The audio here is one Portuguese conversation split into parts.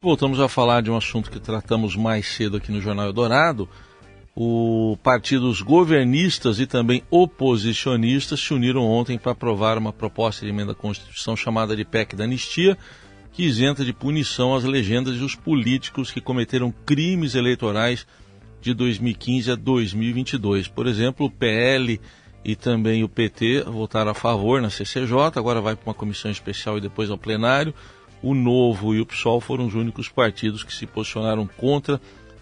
Voltamos a falar de um assunto que tratamos mais cedo aqui no Jornal Eldorado. O partidos governistas e também oposicionistas se uniram ontem para aprovar uma proposta de emenda à Constituição chamada de PEC da Anistia, que isenta de punição as legendas e os políticos que cometeram crimes eleitorais de 2015 a 2022. Por exemplo, o PL e também o PT votaram a favor na CCJ, agora vai para uma comissão especial e depois ao plenário. O Novo e o PSOL foram os únicos partidos que se posicionaram contra.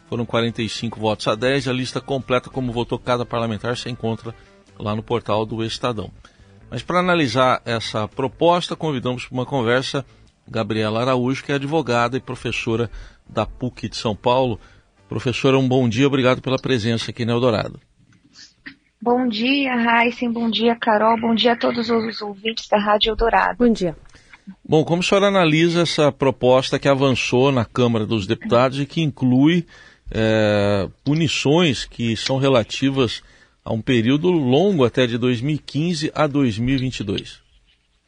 Foram 45 votos a 10. A lista completa como votou cada parlamentar se encontra lá no portal do Estadão. Mas para analisar essa proposta, convidamos para uma conversa Gabriela Araújo, que é advogada e professora da PUC de São Paulo. Professora, um bom dia, obrigado pela presença aqui no Eldorado. Bom dia, Heisen, bom dia, Carol, bom dia a todos os ouvintes da Rádio Eldorado. Bom dia. Bom, como a senhora analisa essa proposta que avançou na Câmara dos Deputados e que inclui é, punições que são relativas a um período longo até de 2015 a 2022?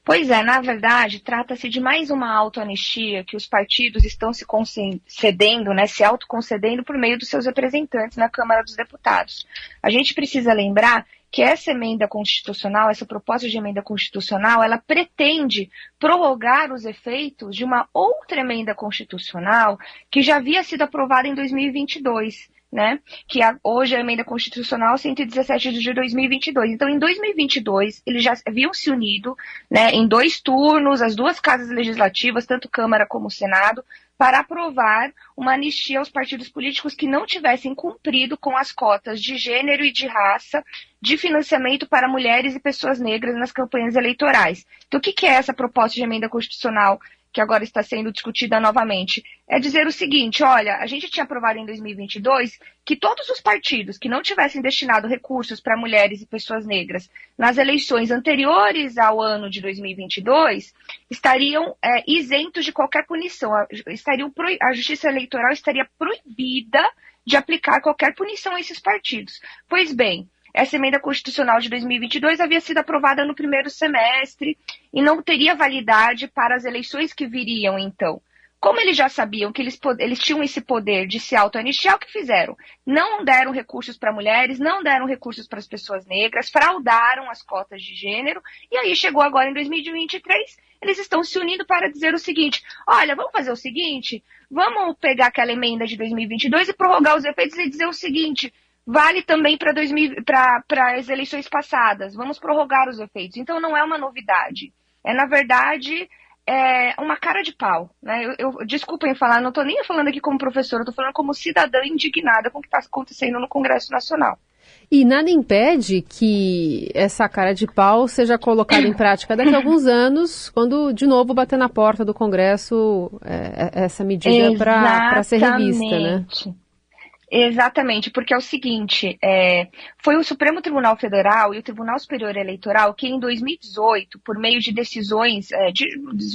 Pois é, na verdade, trata-se de mais uma autoanistia que os partidos estão se concedendo, né, se autoconcedendo por meio dos seus representantes na Câmara dos Deputados. A gente precisa lembrar que essa emenda constitucional, essa proposta de emenda constitucional, ela pretende prorrogar os efeitos de uma outra emenda constitucional que já havia sido aprovada em 2022 né? Que a, hoje é a emenda constitucional 117 de 2022. Então, em 2022, eles já haviam se unido, né, em dois turnos, as duas casas legislativas, tanto Câmara como Senado, para aprovar uma anistia aos partidos políticos que não tivessem cumprido com as cotas de gênero e de raça de financiamento para mulheres e pessoas negras nas campanhas eleitorais. Então, o que é essa proposta de emenda constitucional que agora está sendo discutida novamente, é dizer o seguinte: olha, a gente tinha aprovado em 2022 que todos os partidos que não tivessem destinado recursos para mulheres e pessoas negras nas eleições anteriores ao ano de 2022 estariam é, isentos de qualquer punição, estariam a Justiça Eleitoral estaria proibida de aplicar qualquer punição a esses partidos. Pois bem, essa emenda constitucional de 2022 havia sido aprovada no primeiro semestre e não teria validade para as eleições que viriam então. Como eles já sabiam que eles, eles tinham esse poder de se auto-anistiar, o que fizeram? Não deram recursos para mulheres, não deram recursos para as pessoas negras, fraudaram as cotas de gênero, e aí chegou agora em 2023, eles estão se unindo para dizer o seguinte: olha, vamos fazer o seguinte, vamos pegar aquela emenda de 2022 e prorrogar os efeitos e dizer o seguinte: Vale também para as eleições passadas. Vamos prorrogar os efeitos. Então, não é uma novidade. É, na verdade, é uma cara de pau. Né? Eu, eu, desculpem falar, não estou nem falando aqui como professora, estou falando como cidadã indignada com o que está acontecendo no Congresso Nacional. E nada impede que essa cara de pau seja colocada em prática daqui a alguns anos, quando de novo bater na porta do Congresso é, é essa medida para ser revista, né? Exatamente, porque é o seguinte, é, foi o Supremo Tribunal Federal e o Tribunal Superior Eleitoral que em 2018, por meio de decisões, é, de,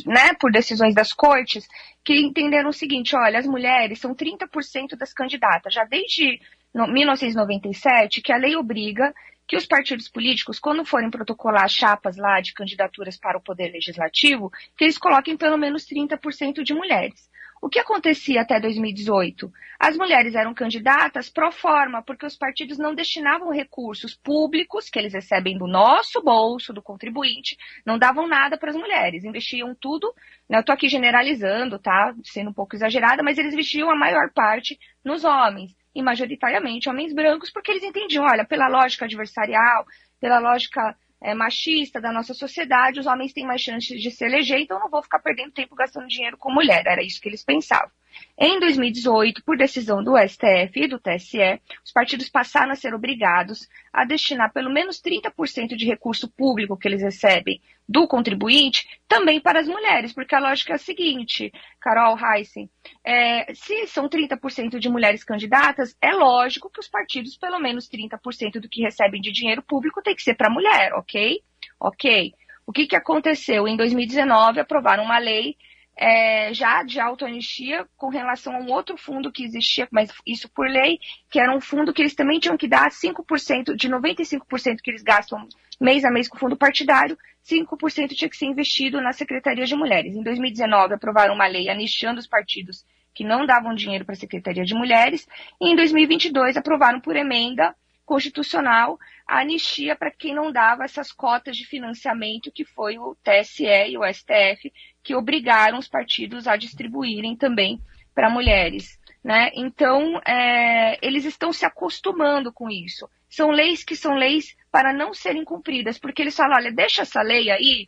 né, por decisões das cortes, que entenderam o seguinte, olha, as mulheres são 30% das candidatas, já desde 1997, que a lei obriga que os partidos políticos, quando forem protocolar chapas lá de candidaturas para o Poder Legislativo, que eles coloquem pelo menos 30% de mulheres. O que acontecia até 2018? As mulheres eram candidatas pro forma, porque os partidos não destinavam recursos públicos, que eles recebem do nosso bolso, do contribuinte, não davam nada para as mulheres, investiam tudo, né, eu estou aqui generalizando, tá? Sendo um pouco exagerada, mas eles investiam a maior parte nos homens, e majoritariamente homens brancos, porque eles entendiam, olha, pela lógica adversarial, pela lógica é, machista da nossa sociedade, os homens têm mais chances de se eleger, então não vou ficar perdendo tempo gastando dinheiro com mulher. Era isso que eles pensavam. Em 2018, por decisão do STF e do TSE, os partidos passaram a ser obrigados a destinar pelo menos 30% de recurso público que eles recebem do contribuinte também para as mulheres, porque a lógica é a seguinte, Carol Heissen, é, se são 30% de mulheres candidatas, é lógico que os partidos, pelo menos 30% do que recebem de dinheiro público tem que ser para mulher, ok? Ok. O que, que aconteceu? Em 2019, aprovaram uma lei é, já de autoanistia com relação a um outro fundo que existia, mas isso por lei, que era um fundo que eles também tinham que dar 5%, de 95% que eles gastam mês a mês com fundo partidário, 5% tinha que ser investido na Secretaria de Mulheres. Em 2019, aprovaram uma lei anistiando os partidos que não davam dinheiro para a Secretaria de Mulheres, e em 2022 aprovaram por emenda constitucional a anistia para quem não dava essas cotas de financiamento, que foi o TSE e o STF, que obrigaram os partidos a distribuírem também para mulheres. Né? Então, é, eles estão se acostumando com isso. São leis que são leis para não serem cumpridas, porque eles falam: olha, deixa essa lei aí,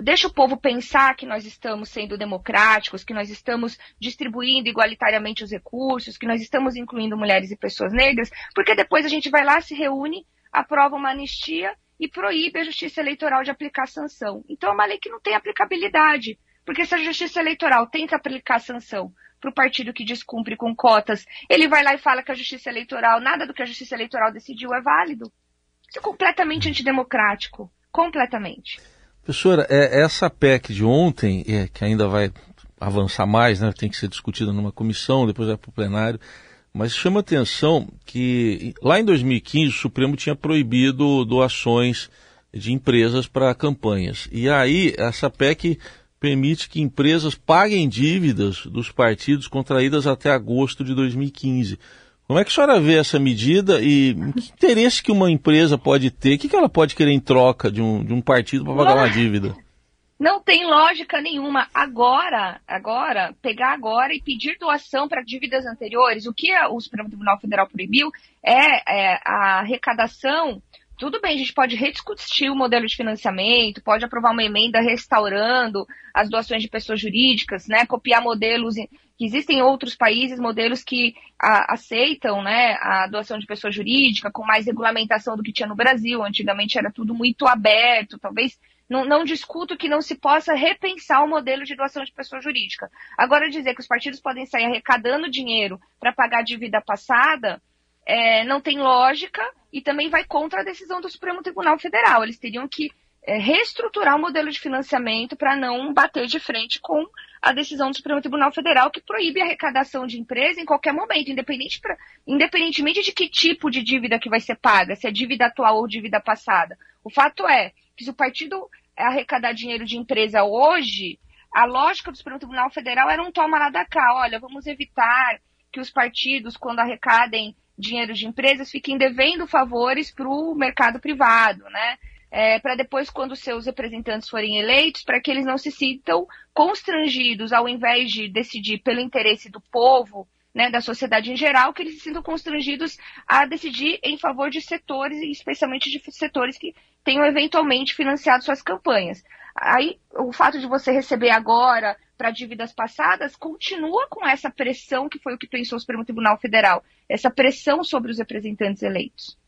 deixa o povo pensar que nós estamos sendo democráticos, que nós estamos distribuindo igualitariamente os recursos, que nós estamos incluindo mulheres e pessoas negras, porque depois a gente vai lá, se reúne, aprova uma anistia e proíbe a justiça eleitoral de aplicar sanção. Então é uma lei que não tem aplicabilidade, porque se a justiça eleitoral tenta aplicar sanção para o partido que descumpre com cotas, ele vai lá e fala que a justiça eleitoral, nada do que a justiça eleitoral decidiu é válido. Isso é completamente antidemocrático. Completamente. Professora, é, essa PEC de ontem, é, que ainda vai avançar mais, né, tem que ser discutida numa comissão, depois vai para o plenário, mas chama atenção que lá em 2015 o Supremo tinha proibido doações de empresas para campanhas. E aí essa PEC permite que empresas paguem dívidas dos partidos contraídas até agosto de 2015. Como é que a senhora vê essa medida e que interesse que uma empresa pode ter? O que, que ela pode querer em troca de um, de um partido para pagar uma dívida? Não tem lógica nenhuma. Agora, agora, pegar agora e pedir doação para dívidas anteriores, o que o Supremo Tribunal Federal proibiu é, é a arrecadação tudo bem, a gente pode rediscutir o modelo de financiamento, pode aprovar uma emenda restaurando as doações de pessoas jurídicas, né? Copiar modelos que existem em outros países, modelos que a, aceitam né, a doação de pessoa jurídica com mais regulamentação do que tinha no Brasil. Antigamente era tudo muito aberto, talvez não, não, discuto que não se possa repensar o modelo de doação de pessoa jurídica. Agora, dizer que os partidos podem sair arrecadando dinheiro para pagar a dívida passada é, não tem lógica e também vai contra a decisão do Supremo Tribunal Federal. Eles teriam que é, reestruturar o modelo de financiamento para não bater de frente com a decisão do Supremo Tribunal Federal que proíbe a arrecadação de empresa em qualquer momento, independente pra, independentemente de que tipo de dívida que vai ser paga, se é dívida atual ou dívida passada. O fato é que se o partido arrecadar dinheiro de empresa hoje, a lógica do Supremo Tribunal Federal era um toma lá da cá. Olha, vamos evitar que os partidos, quando arrecadem dinheiro de empresas fiquem devendo favores para o mercado privado, né? É, para depois, quando seus representantes forem eleitos, para que eles não se sintam constrangidos, ao invés de decidir pelo interesse do povo, né, da sociedade em geral, que eles se sintam constrangidos a decidir em favor de setores, especialmente de setores que tenham eventualmente financiado suas campanhas. Aí, o fato de você receber agora para dívidas passadas continua com essa pressão que foi o que pensou o Supremo Tribunal Federal, essa pressão sobre os representantes eleitos.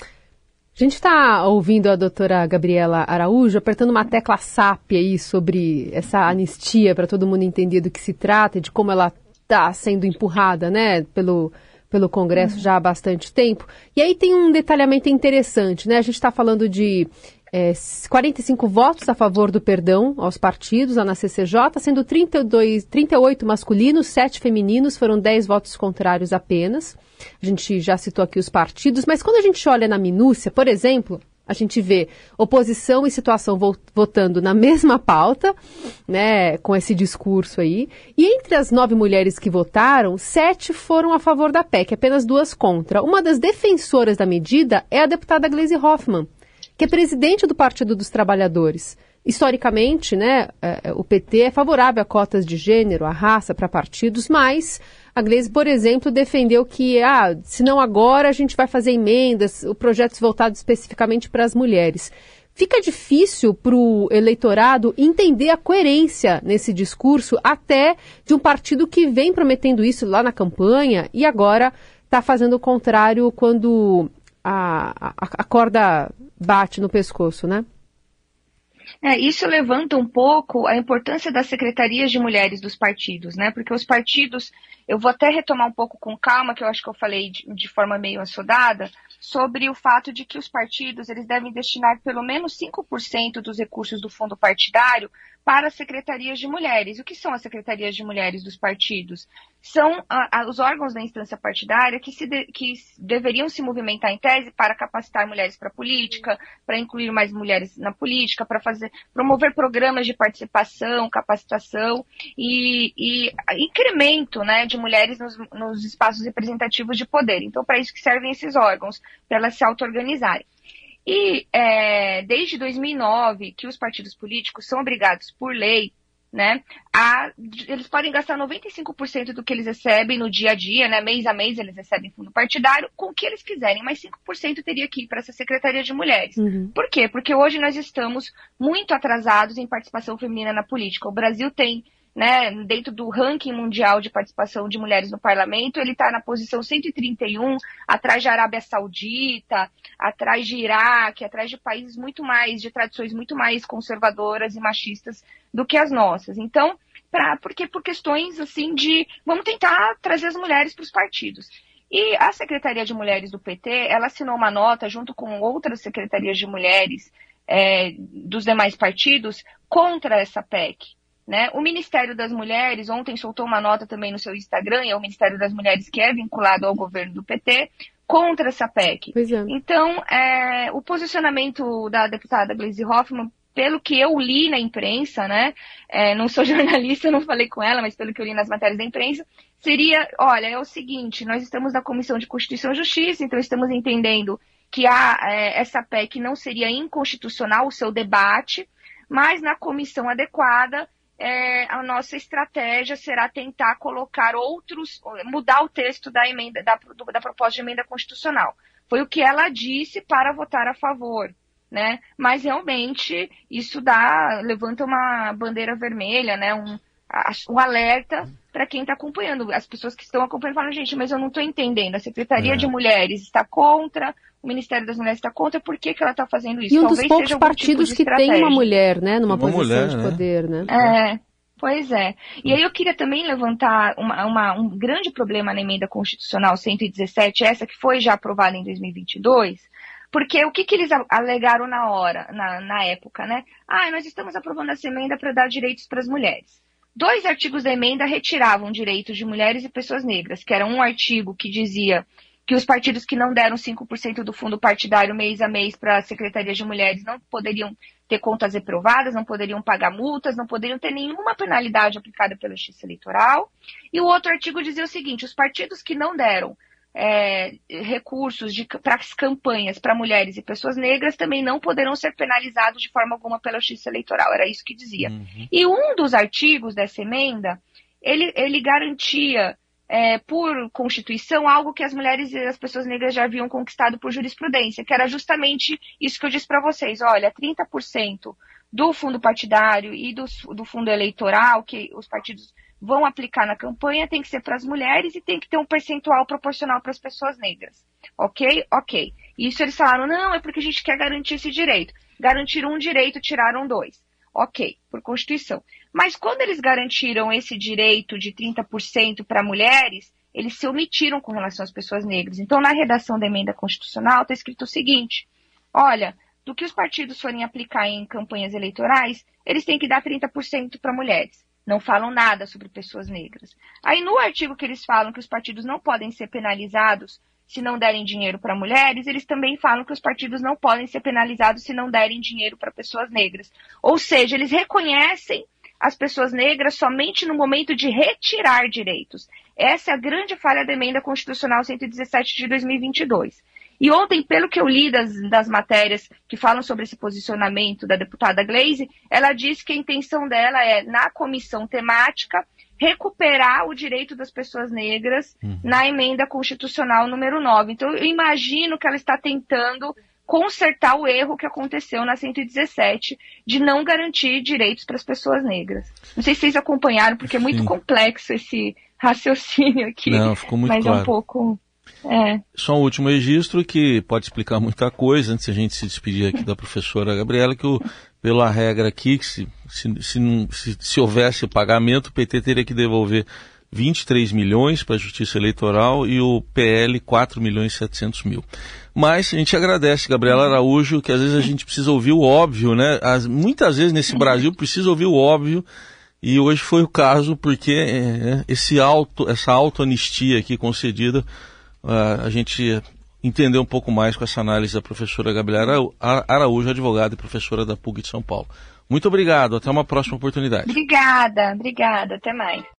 A gente está ouvindo a doutora Gabriela Araújo apertando uma tecla SAP aí sobre essa anistia para todo mundo entender do que se trata e de como ela está sendo empurrada né, pelo, pelo Congresso uhum. já há bastante tempo. E aí tem um detalhamento interessante, né? A gente está falando de é, 45 votos a favor do perdão aos partidos lá na CCJ, sendo 32, 38 masculinos, 7 femininos, foram 10 votos contrários apenas. A gente já citou aqui os partidos, mas quando a gente olha na minúcia, por exemplo, a gente vê oposição e situação votando na mesma pauta, né, com esse discurso aí. E entre as nove mulheres que votaram, sete foram a favor da PEC, apenas duas contra. Uma das defensoras da medida é a deputada Gleisi Hoffmann, que é presidente do Partido dos Trabalhadores. Historicamente, né, é, é, o PT é favorável a cotas de gênero, a raça para partidos, mas a Gleisi, por exemplo, defendeu que, ah, se não agora, a gente vai fazer emendas, projetos voltados especificamente para as mulheres. Fica difícil para o eleitorado entender a coerência nesse discurso, até de um partido que vem prometendo isso lá na campanha e agora está fazendo o contrário quando a, a, a corda bate no pescoço, né? É, isso levanta um pouco a importância das secretarias de mulheres dos partidos, né? Porque os partidos, eu vou até retomar um pouco com calma, que eu acho que eu falei de, de forma meio assodada, sobre o fato de que os partidos eles devem destinar pelo menos 5% dos recursos do fundo partidário para as secretarias de mulheres. O que são as secretarias de mulheres dos partidos? São a, a, os órgãos da instância partidária que, se de, que deveriam se movimentar em tese para capacitar mulheres para a política, para incluir mais mulheres na política, para fazer promover programas de participação, capacitação e, e incremento né, de mulheres nos, nos espaços representativos de poder. Então, para isso que servem esses órgãos, para elas se auto-organizarem. E é, desde 2009, que os partidos políticos são obrigados por lei, né, a, eles podem gastar 95% do que eles recebem no dia a dia, né, mês a mês eles recebem fundo partidário, com o que eles quiserem, mas 5% teria que ir para essa Secretaria de Mulheres. Uhum. Por quê? Porque hoje nós estamos muito atrasados em participação feminina na política. O Brasil tem né, dentro do ranking mundial de participação de mulheres no parlamento, ele está na posição 131, atrás de Arábia Saudita, atrás de Iraque, atrás de países muito mais, de tradições muito mais conservadoras e machistas do que as nossas. Então, pra, porque por questões assim de vamos tentar trazer as mulheres para os partidos. E a Secretaria de Mulheres do PT, ela assinou uma nota junto com outras secretarias de mulheres é, dos demais partidos contra essa PEC. Né? O Ministério das Mulheres ontem soltou uma nota também no seu Instagram, e é o Ministério das Mulheres que é vinculado ao governo do PT, contra essa PEC. É. Então, é, o posicionamento da deputada Gleisi Hoffmann, pelo que eu li na imprensa, né, é, não sou jornalista, não falei com ela, mas pelo que eu li nas matérias da imprensa, seria, olha, é o seguinte, nós estamos na Comissão de Constituição e Justiça, então estamos entendendo que a, é, essa PEC não seria inconstitucional o seu debate, mas na comissão adequada é, a nossa estratégia será tentar colocar outros, mudar o texto da emenda, da, da proposta de emenda constitucional. Foi o que ela disse para votar a favor. Né? Mas realmente isso dá, levanta uma bandeira vermelha, né? Um, um alerta para quem está acompanhando. As pessoas que estão acompanhando falam, gente, mas eu não estou entendendo. A Secretaria é. de Mulheres está contra, o Ministério das Mulheres está contra, por que, que ela está fazendo isso? E um Talvez dos poucos tipo partidos tipo que tem uma mulher, né, numa uma posição mulher, de né? poder, né? É, pois é. E aí eu queria também levantar uma, uma, um grande problema na emenda constitucional 117, essa que foi já aprovada em 2022, porque o que, que eles alegaram na hora, na, na época, né? Ah, nós estamos aprovando essa emenda para dar direitos para as mulheres. Dois artigos da emenda retiravam direitos de mulheres e pessoas negras, que era um artigo que dizia que os partidos que não deram 5% do fundo partidário mês a mês para a Secretaria de Mulheres não poderiam ter contas reprovadas, não poderiam pagar multas, não poderiam ter nenhuma penalidade aplicada pela Justiça Eleitoral. E o outro artigo dizia o seguinte: os partidos que não deram é, recursos para as campanhas para mulheres e pessoas negras também não poderão ser penalizados de forma alguma pela Justiça Eleitoral. Era isso que dizia. Uhum. E um dos artigos dessa emenda, ele, ele garantia é, por Constituição, algo que as mulheres e as pessoas negras já haviam conquistado por jurisprudência, que era justamente isso que eu disse para vocês. Olha, 30% do fundo partidário e do, do fundo eleitoral que os partidos vão aplicar na campanha tem que ser para as mulheres e tem que ter um percentual proporcional para as pessoas negras. Ok? Ok. Isso eles falaram, não, é porque a gente quer garantir esse direito. Garantiram um direito, tiraram dois. Ok, por Constituição. Mas quando eles garantiram esse direito de 30% para mulheres, eles se omitiram com relação às pessoas negras. Então, na redação da emenda constitucional, está escrito o seguinte: olha, do que os partidos forem aplicar em campanhas eleitorais, eles têm que dar 30% para mulheres. Não falam nada sobre pessoas negras. Aí, no artigo que eles falam que os partidos não podem ser penalizados se não derem dinheiro para mulheres, eles também falam que os partidos não podem ser penalizados se não derem dinheiro para pessoas negras. Ou seja, eles reconhecem as pessoas negras somente no momento de retirar direitos. Essa é a grande falha da emenda constitucional 117 de 2022. E ontem, pelo que eu li das, das matérias que falam sobre esse posicionamento da deputada Glaze, ela disse que a intenção dela é, na comissão temática, recuperar o direito das pessoas negras uhum. na emenda constitucional número 9. Então, eu imagino que ela está tentando consertar o erro que aconteceu na 117 de não garantir direitos para as pessoas negras. Não sei se vocês acompanharam, porque é muito Sim. complexo esse raciocínio aqui. Não, ficou muito mas claro. é um pouco. É. Só um último registro que pode explicar muita coisa, antes a gente se despedir aqui da professora Gabriela, que o pela regra aqui, que se, se, se, se, se houvesse pagamento, o PT teria que devolver 23 milhões para a Justiça Eleitoral e o PL 4 milhões e 700 mil. Mas a gente agradece, Gabriela Araújo, que às vezes a gente precisa ouvir o óbvio, né? As, muitas vezes nesse Brasil precisa ouvir o óbvio e hoje foi o caso porque é, esse auto, essa auto-anistia aqui concedida, uh, a gente entendeu um pouco mais com essa análise da professora Gabriela Araújo, advogada e professora da PUC de São Paulo. Muito obrigado, até uma próxima oportunidade. Obrigada, obrigada, até mais.